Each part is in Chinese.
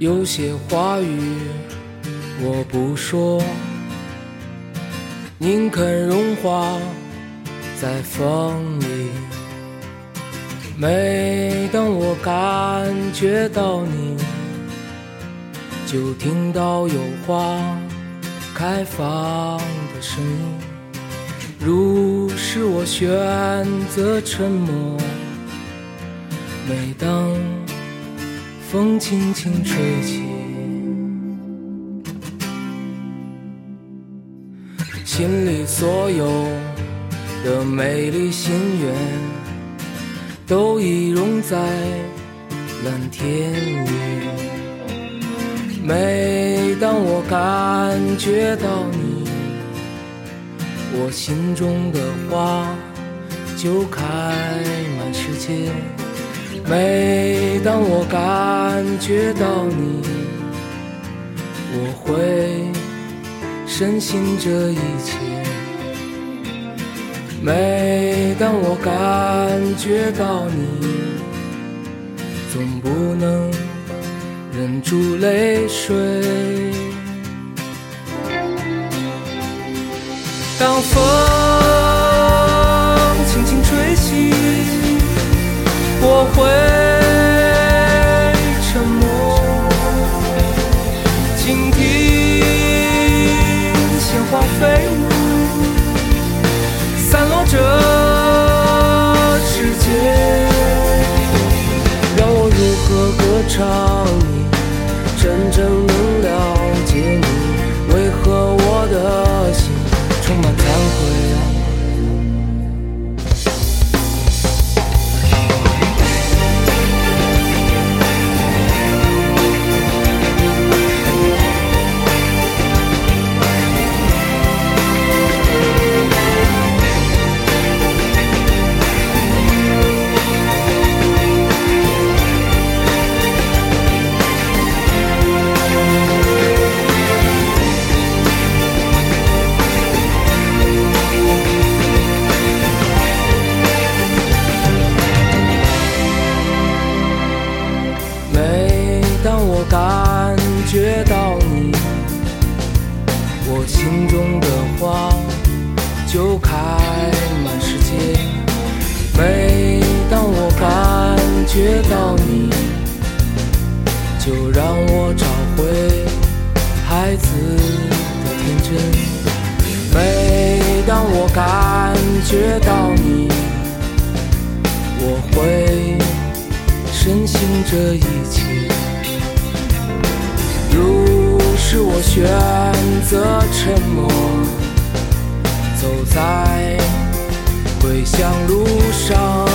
有些话语我不说，宁肯融化在风里。每当我感觉到你，就听到有花开放的声音。如是我选择沉默，每当。风轻轻吹起，心里所有的美丽心愿，都已融在蓝天里。每当我感觉到你，我心中的花就开满世界。每当我感觉到你，我会深信这一切。每当我感觉到你，总不能忍住泪水。当风轻轻吹起。我会这一切如是我选择沉默走在回乡路上。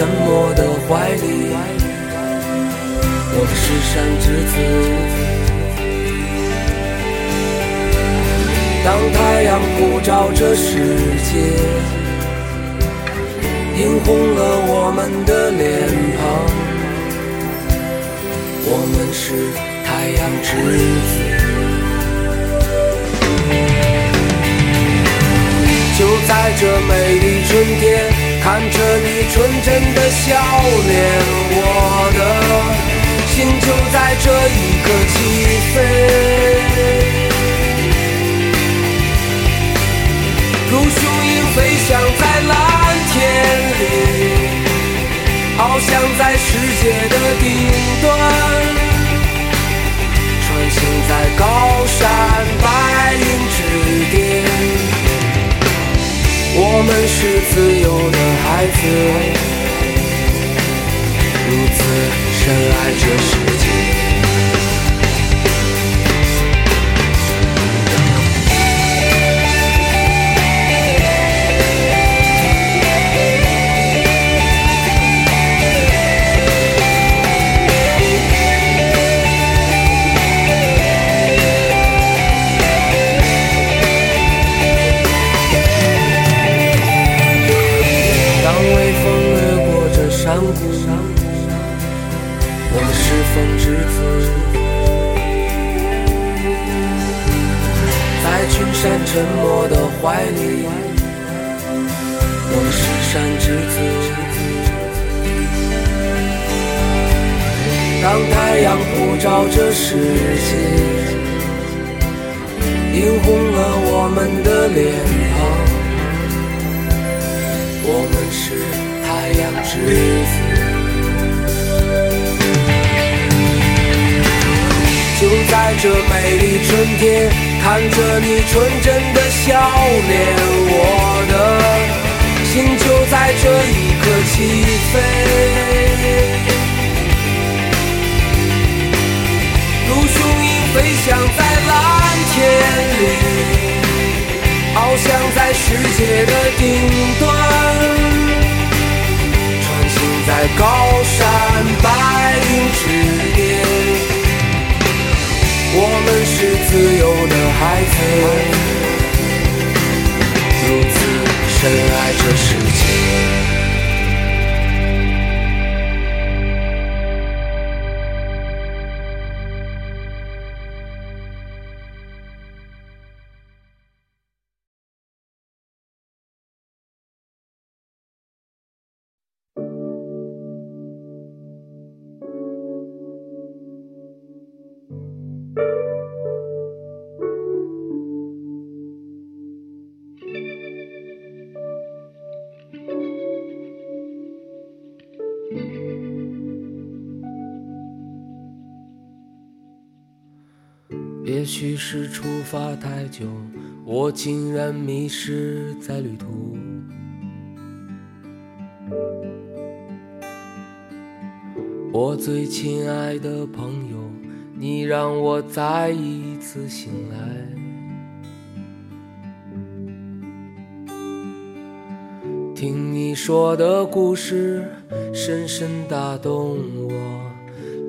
沉默的怀里。我们是山之子。当太阳普照这世界，映红了我们的脸庞。我们是太阳之子。纯真的笑脸，我的。心就在这一刻起飞，如雄鹰飞翔在蓝天里，翱翔在世界的顶端，穿行在高山们是自由的孩子，如此。深爱着世界。风之子，在群山沉默的怀里，我们是山之子。当太阳普照这世界，映红了我们的脸庞，我们是太阳之子。在这美丽春天。看着你纯真的笑脸，我的心就在这一刻起飞。如雄鹰飞翔在蓝天里，翱翔在世界的顶端，穿行在高山白云之巅。我们是自由的孩子，如此深爱这世界。发太久，我竟然迷失在旅途。我最亲爱的朋友，你让我再一次醒来。听你说的故事，深深打动我，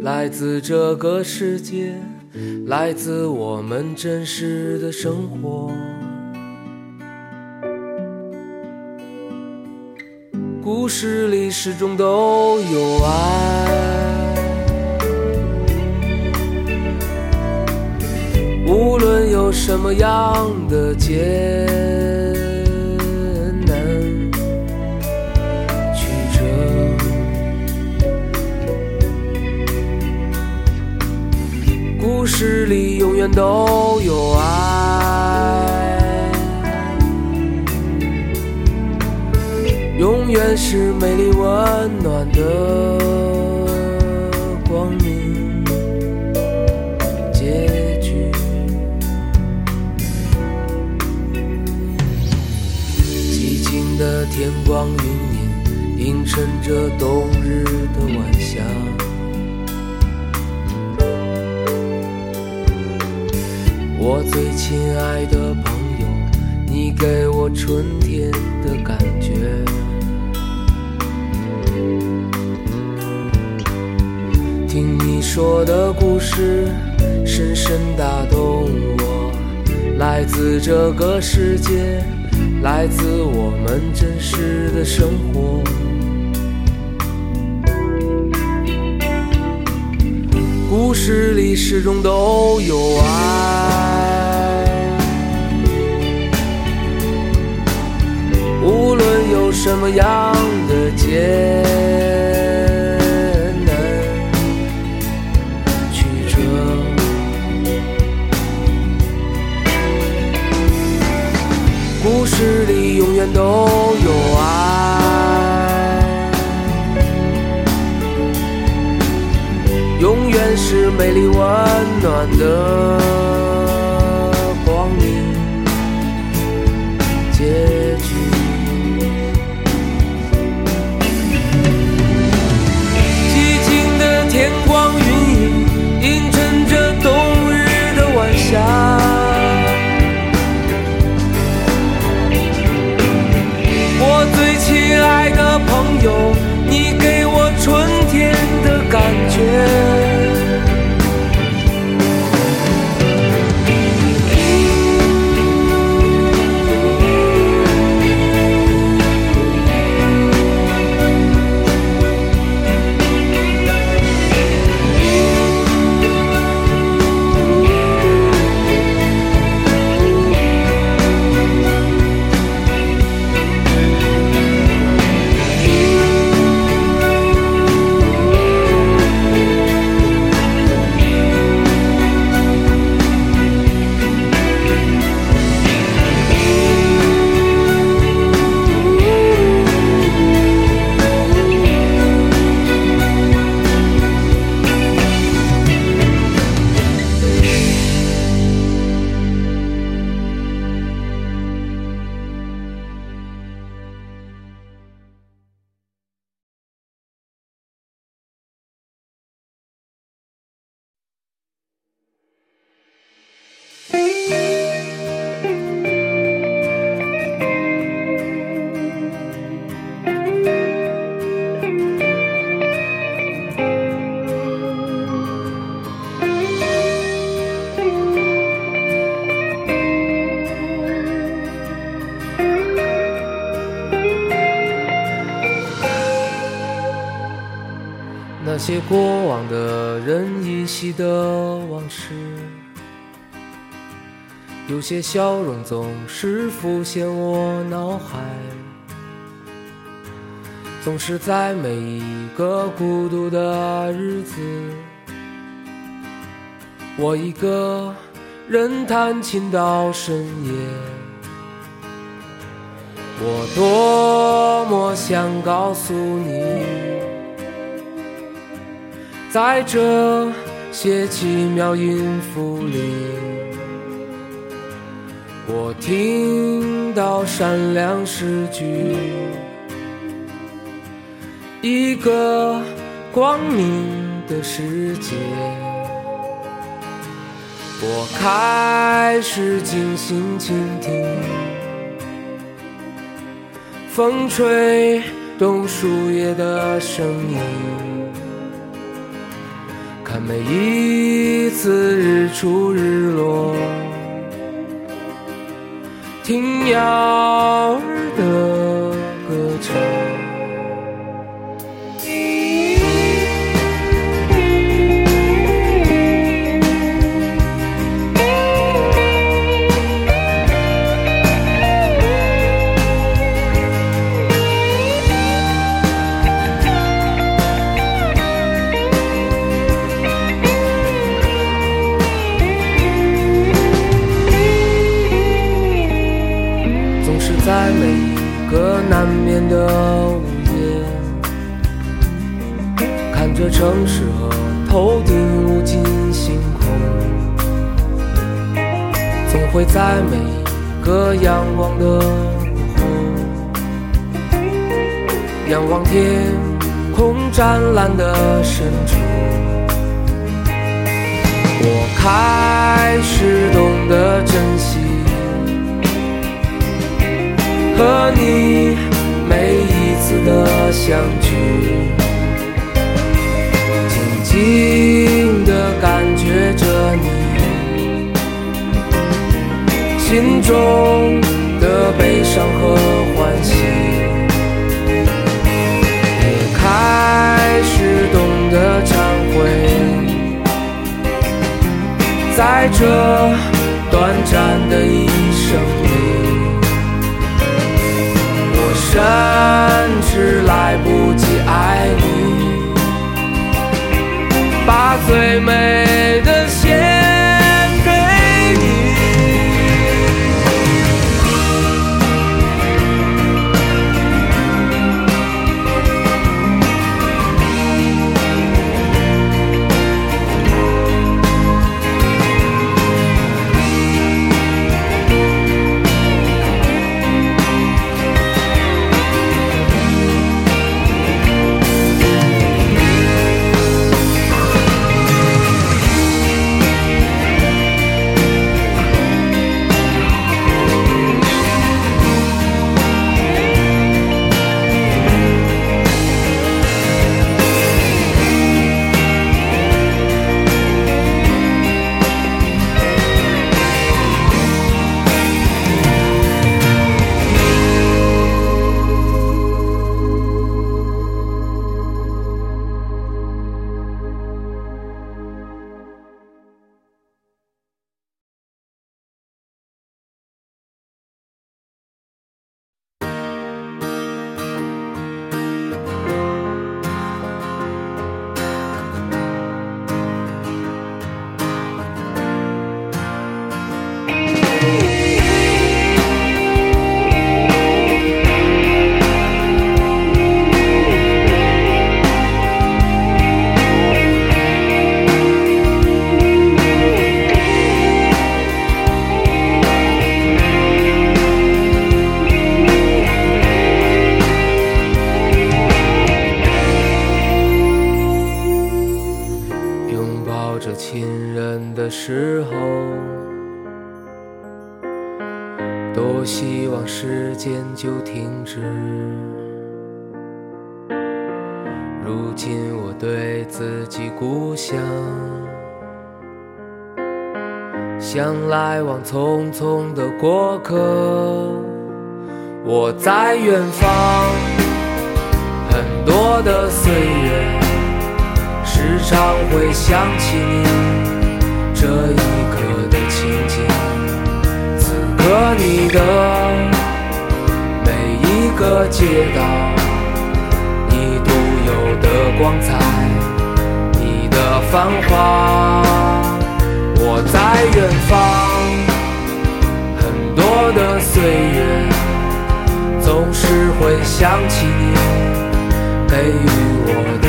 来自这个世界。来自我们真实的生活，故事里始终都有爱，无论有什么样的结。故事里永远都有爱。永远是美丽温暖的光明结局。寂静的天光云影，映衬着冬日的晚我最亲爱的朋友，你给我春天的感觉。听你说的故事，深深打动我。来自这个世界，来自我们真实的生活。故事里始终都有爱，样的艰难曲折，故事里永远都有爱。永远是美丽温暖的些笑容总是浮现我脑海，总是在每一个孤独的日子，我一个人弹琴到深夜。我多么想告诉你。在这些奇妙音符里，我听到闪亮诗句，一个光明的世界。我开始静心倾听，风吹动树叶的声音。看每一次日出日落，听鸟儿的歌唱。城市和头顶无尽星空，总会在每一个阳光的午后，仰望天空湛蓝的深处，我开始懂得珍惜和你每一次的相聚。静的感觉着你心中的悲伤和欢喜，也开始懂得忏悔，在这短暂的一生里，我甚至来不及爱你。最美的亲人的。时候，多希望时间就停止。如今我对自己故乡，像来往匆匆的过客。我在远方，很多的岁月，时常会想起你。这一刻的情景，此刻你的每一个街道，你独有的光彩，你的繁华。我在远方，很多的岁月，总是会想起你给予我的，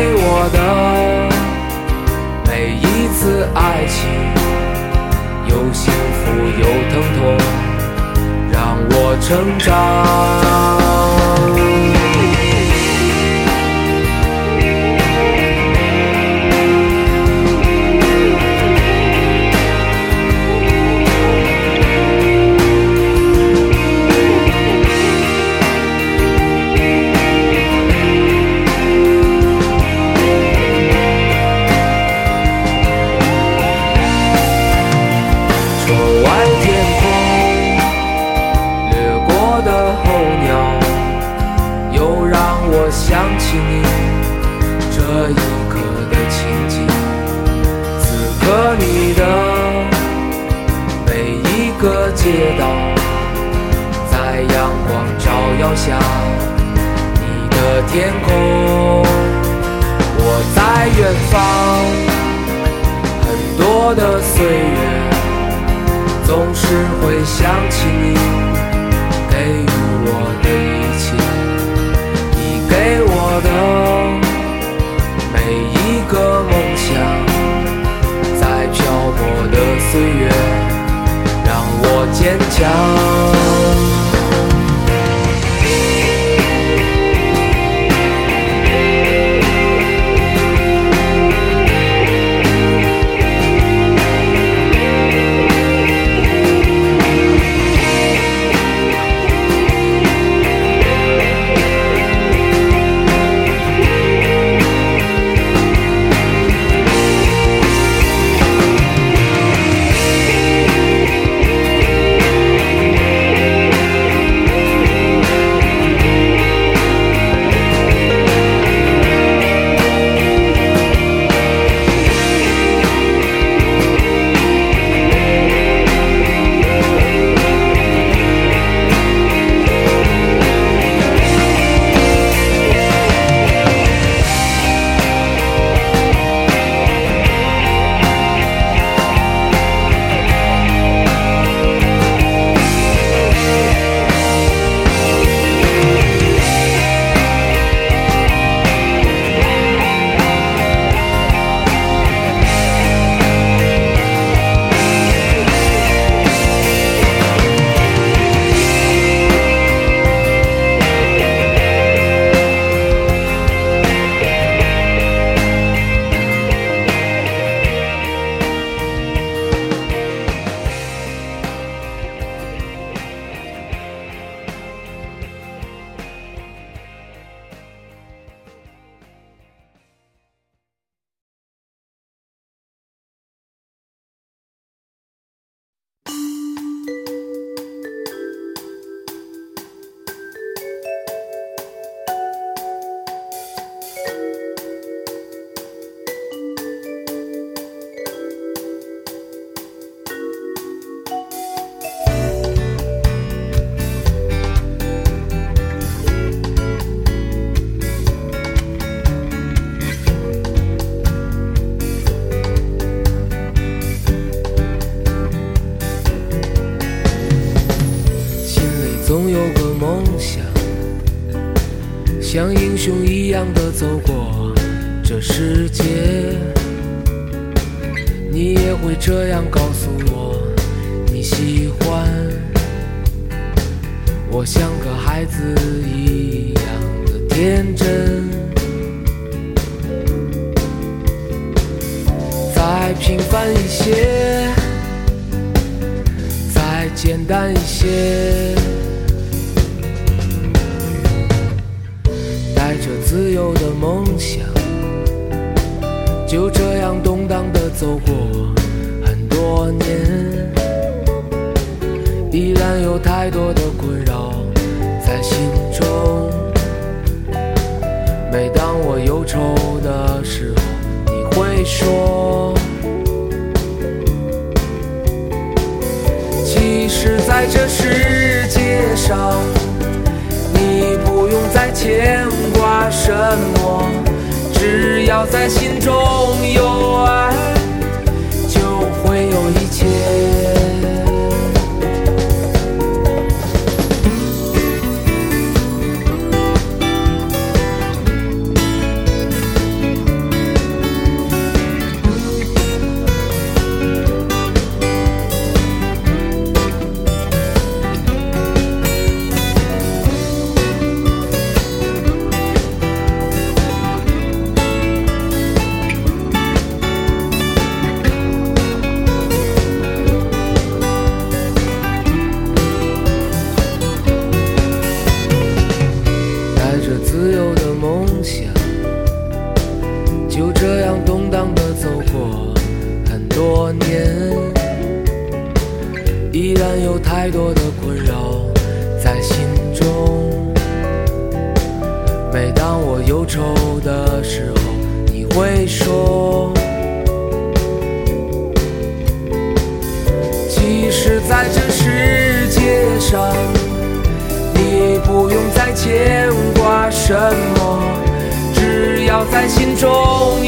给我的每一。次爱情，有幸福有疼痛，让我成长。这一刻的情景，此刻你的每一个街道在阳光照耀下，你的天空。我在远方，很多的岁月，总是会想起你给予我的一切，你给我岁月让我坚强。走过中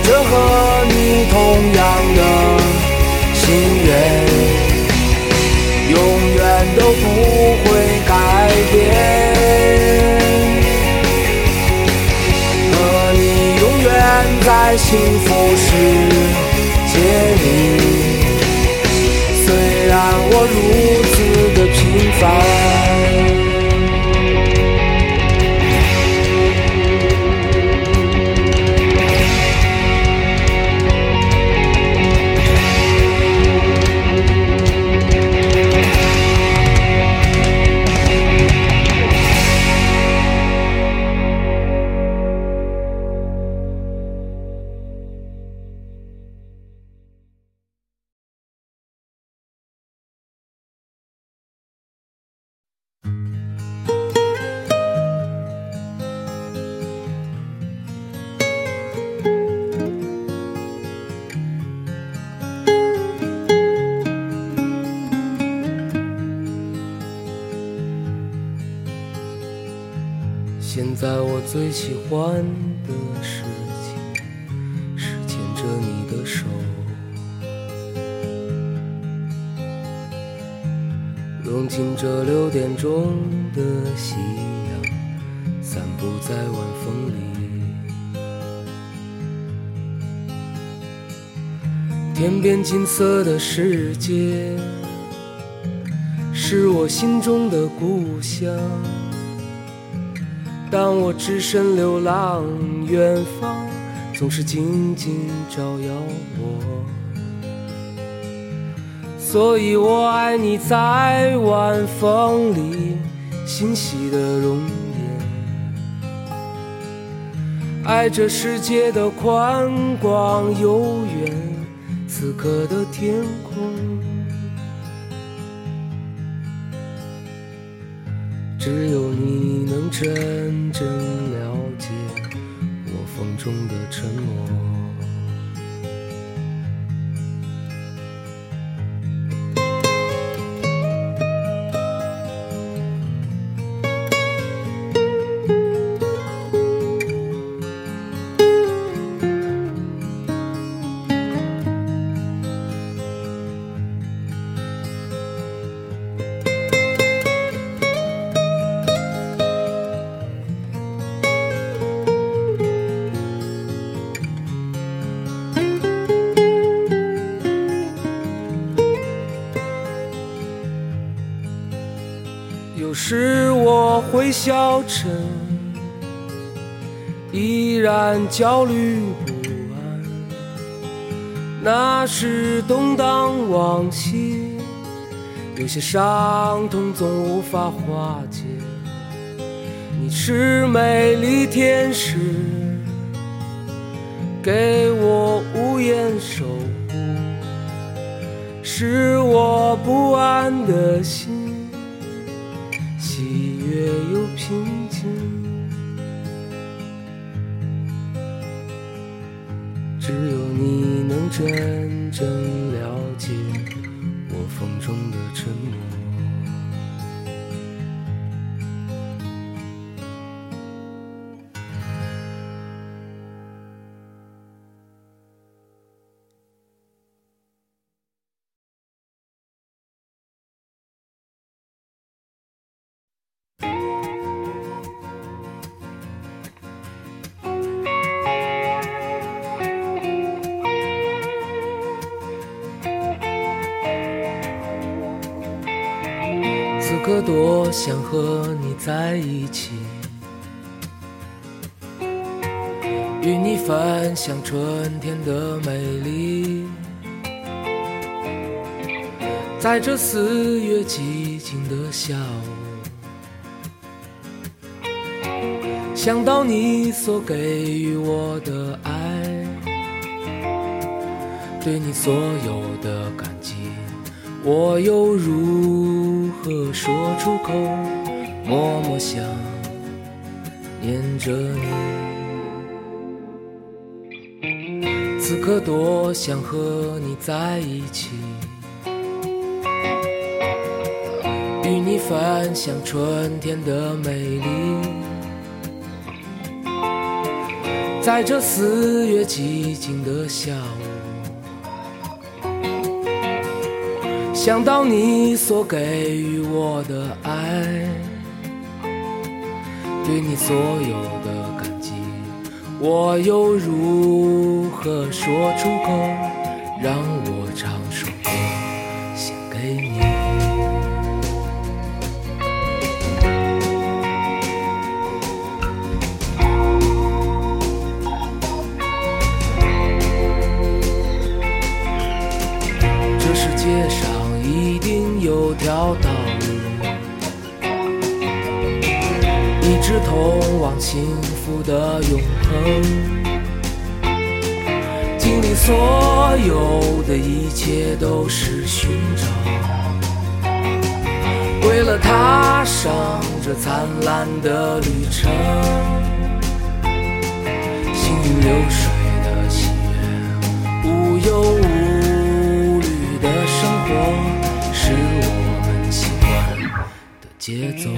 着和你同样的心愿永远都不会改变。和你永远在幸福时界是我心中的故乡。当我只身流浪远方总是紧紧照耀我。所以我爱你在晚风里欣喜的容颜。爱这世界的宽广悠远此刻的天空。只有你能真正了解我风中的沉默会消沉，依然焦虑不安。那是动荡往昔，有些伤痛总无法化解。你是美丽天使，给我无言守护，是我不安的心。喜悦又平静，只有你能真正想和你在一起，与你分享春天的美丽。在这四月寂静的下午，想到你所给予我的爱，对你所有的感激，我又如。何说出口？默默想念着你。此刻多想和你在一起，与你分享春天的美丽。在这四月寂静的下午。想到你所给予我的爱，对你所有的感激，我又如何说出口？让我唱往幸福的永恒。经历所有的一切都是寻找，为了踏上这灿烂的旅程。行云流水的喜悦，无忧无虑的生活。是我们习惯的节奏。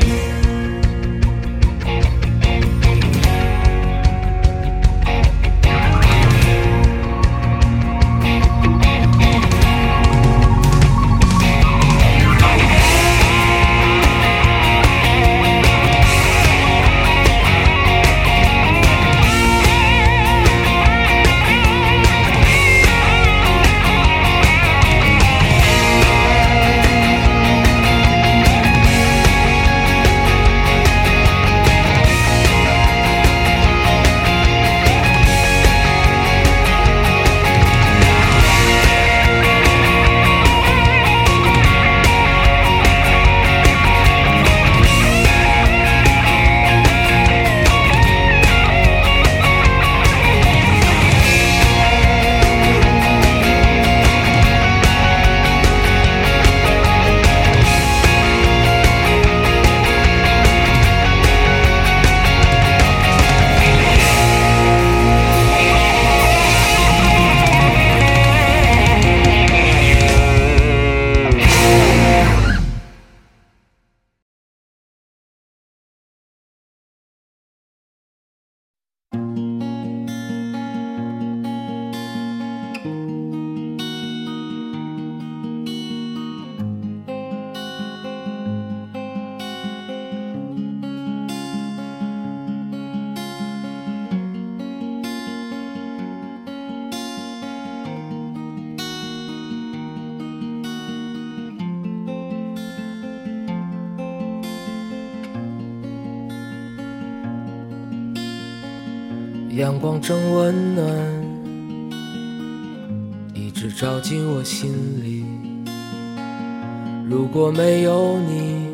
温暖，一直照进我心里。如果没有你，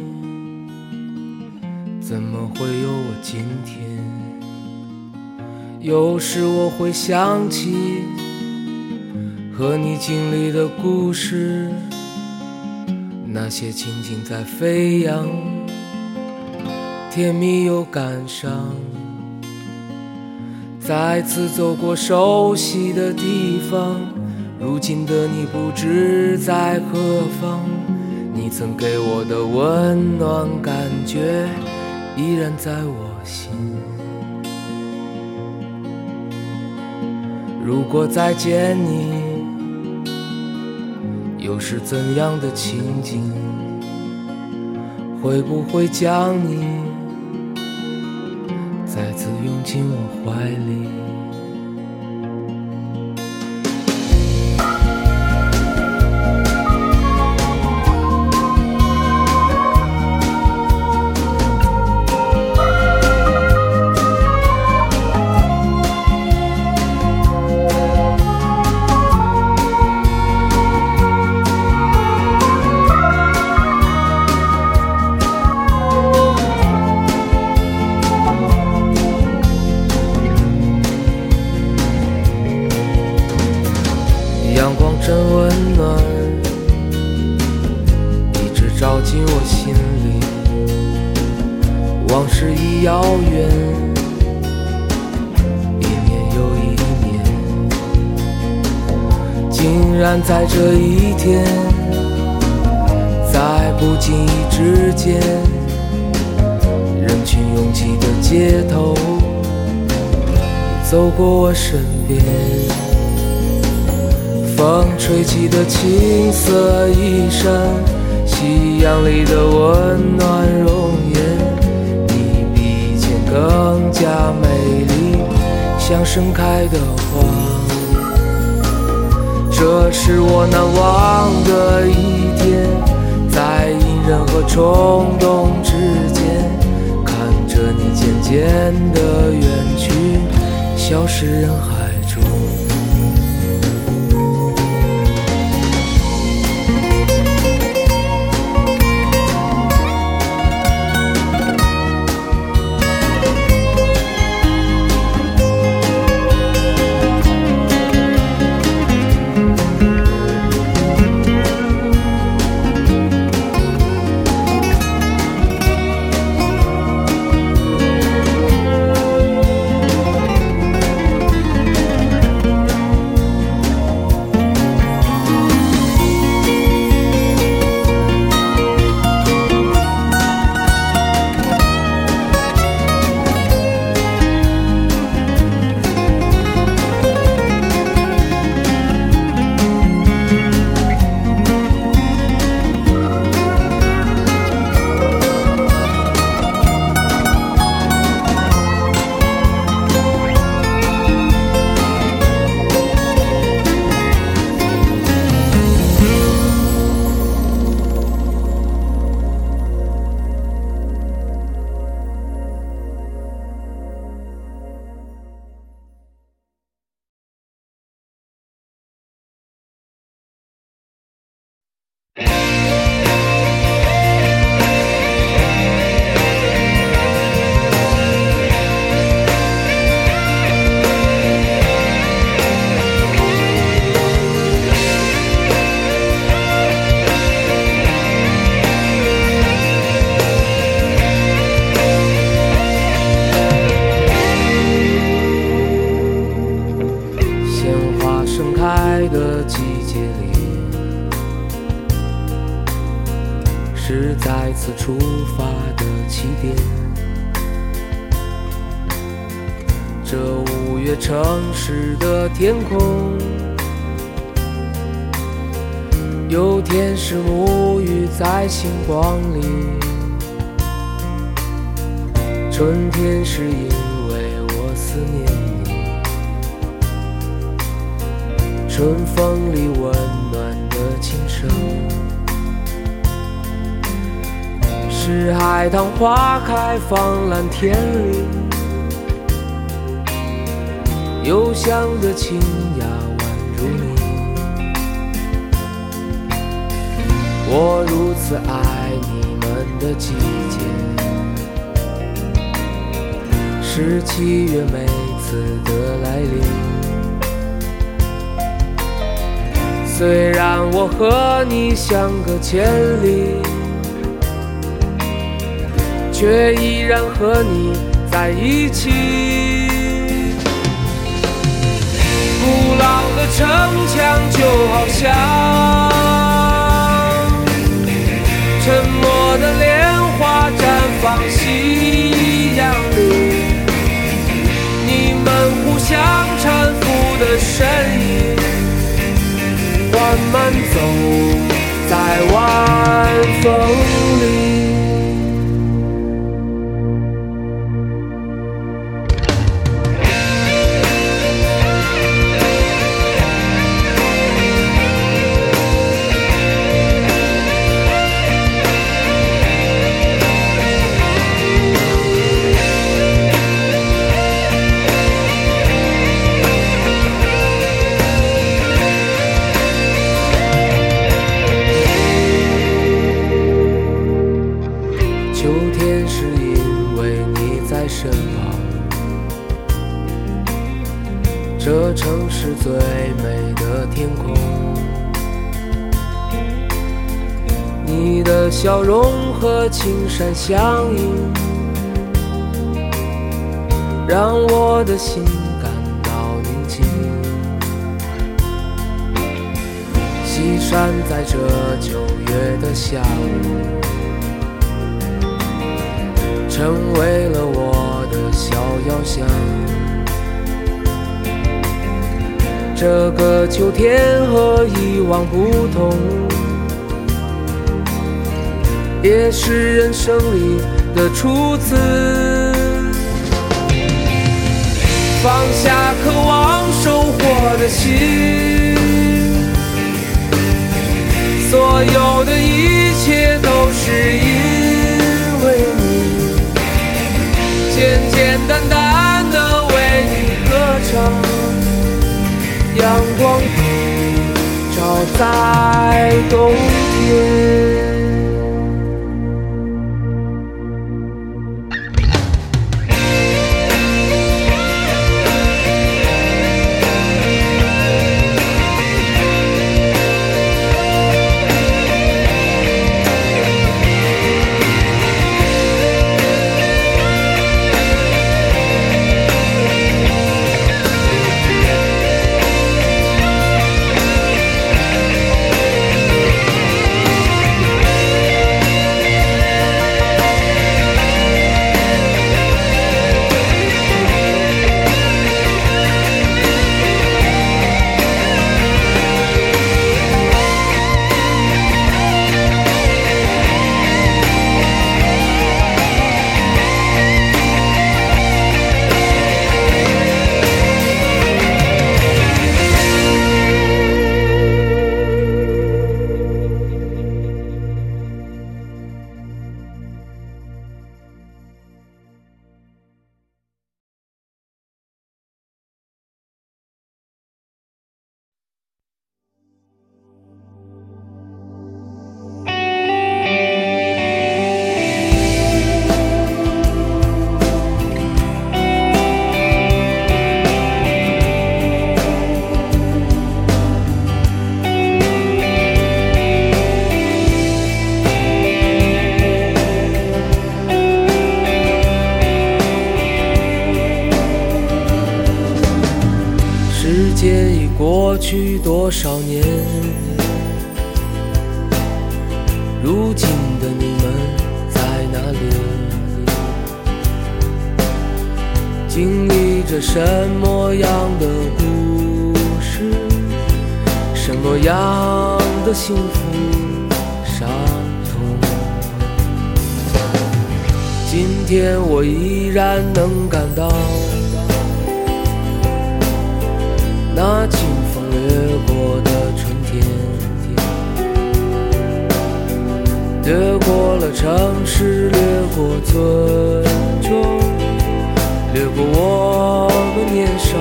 怎么会有我今天？有时我会想起和你经历的故事，那些情景在飞扬，甜蜜又感伤。再次走过熟悉的地方，如今的你不知在何方。你曾给我的温暖感觉，依然在我心。如果再见你，又是怎样的情景？会不会将你？进我怀里。身边。风吹起的青色衣衫，夕阳里的温暖容颜，你比以前更加美丽，像盛开的花。这是我难忘的一天，在隐忍和冲动之间，看着你渐渐的远，消失人海。的天空有天使沐浴在星光里，春天是因为我思念你，春风里温暖的琴声，是海棠花开放蓝天里。幽香的清雅宛如你。我如此爱你们的季节，是七月每次的来临。虽然我和你相隔千里，却依然和你在一起。城墙就好像沉默的莲花绽放夕阳里，你们互相搀扶的身影。慢慢走在晚风里。青山相映，让我的心感到宁静。西山在这九月的下午。成为了我的小遥想。这个秋天和以往不同，也是人生里的初次。放下渴望收获的心，所有的一切都是因为你。简简单单的为你歌唱，阳光照在冬天。去多少年？如今的你们在哪里？经历着什么样的故事？什么样的幸福伤痛？今天我依然能感到。那掠过了城市，掠过村庄，掠过我们年少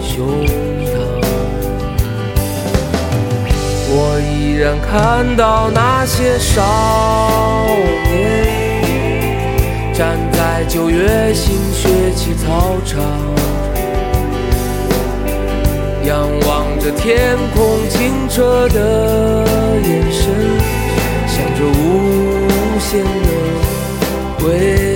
胸膛。我依然看到那些少年站在九月新学期操场，仰望着天空，清澈的眼神。无限的未来。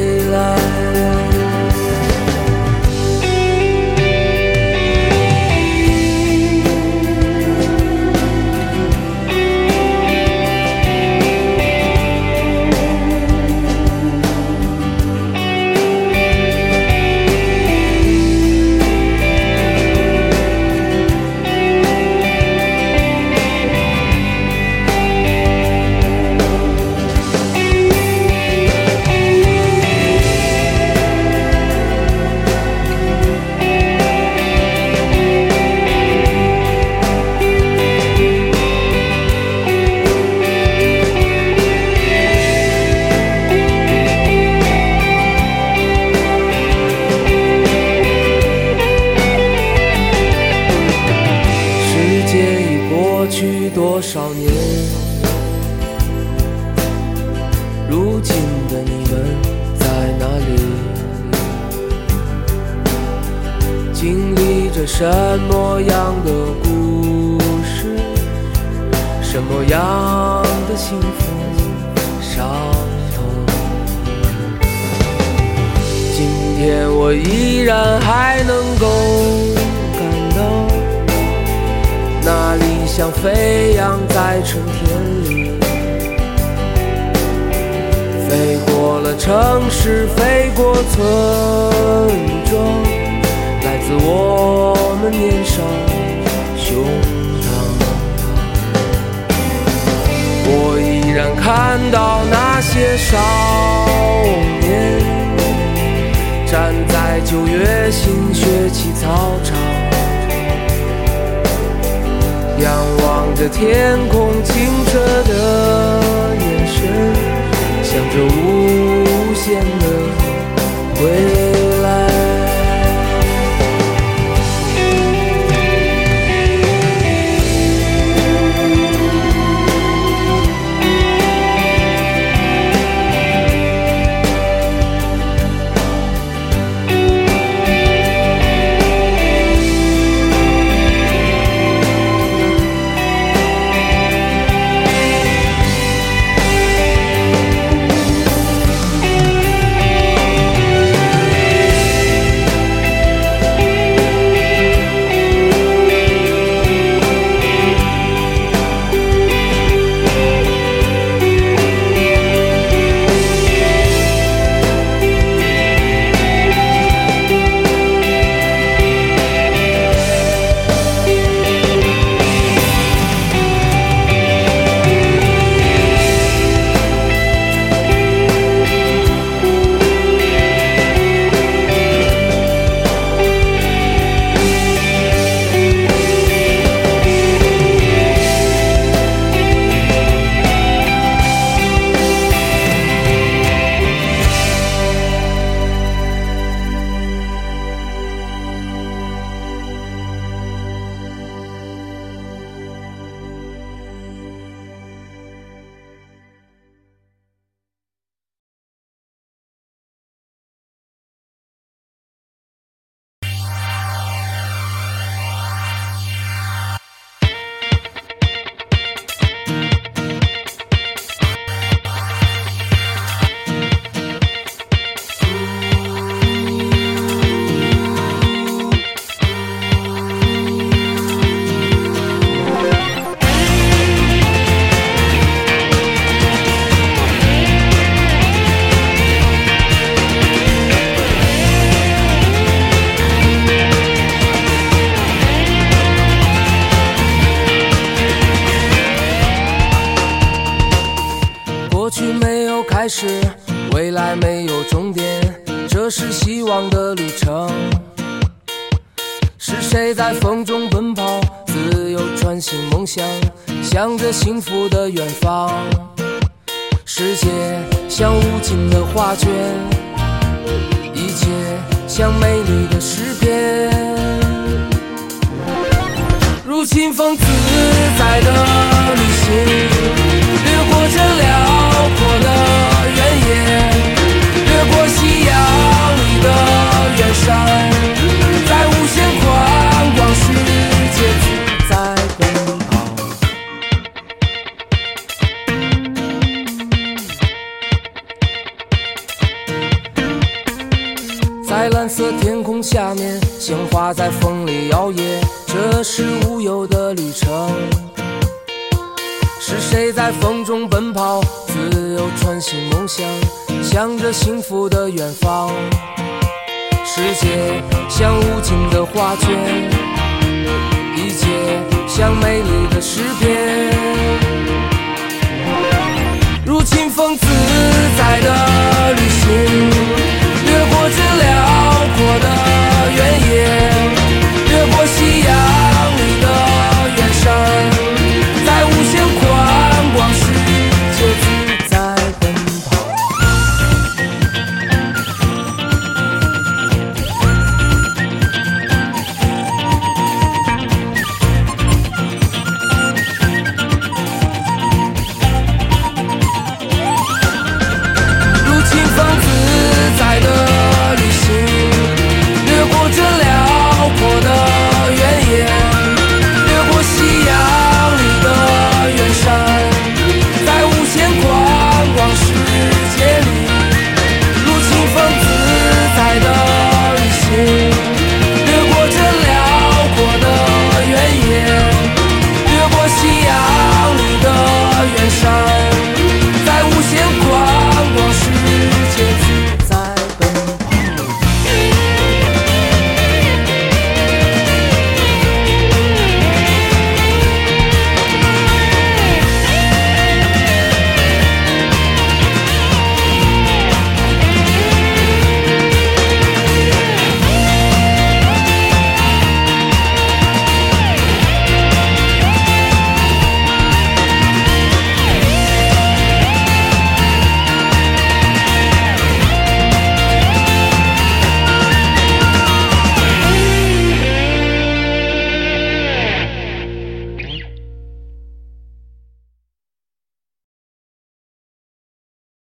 幸福的远方，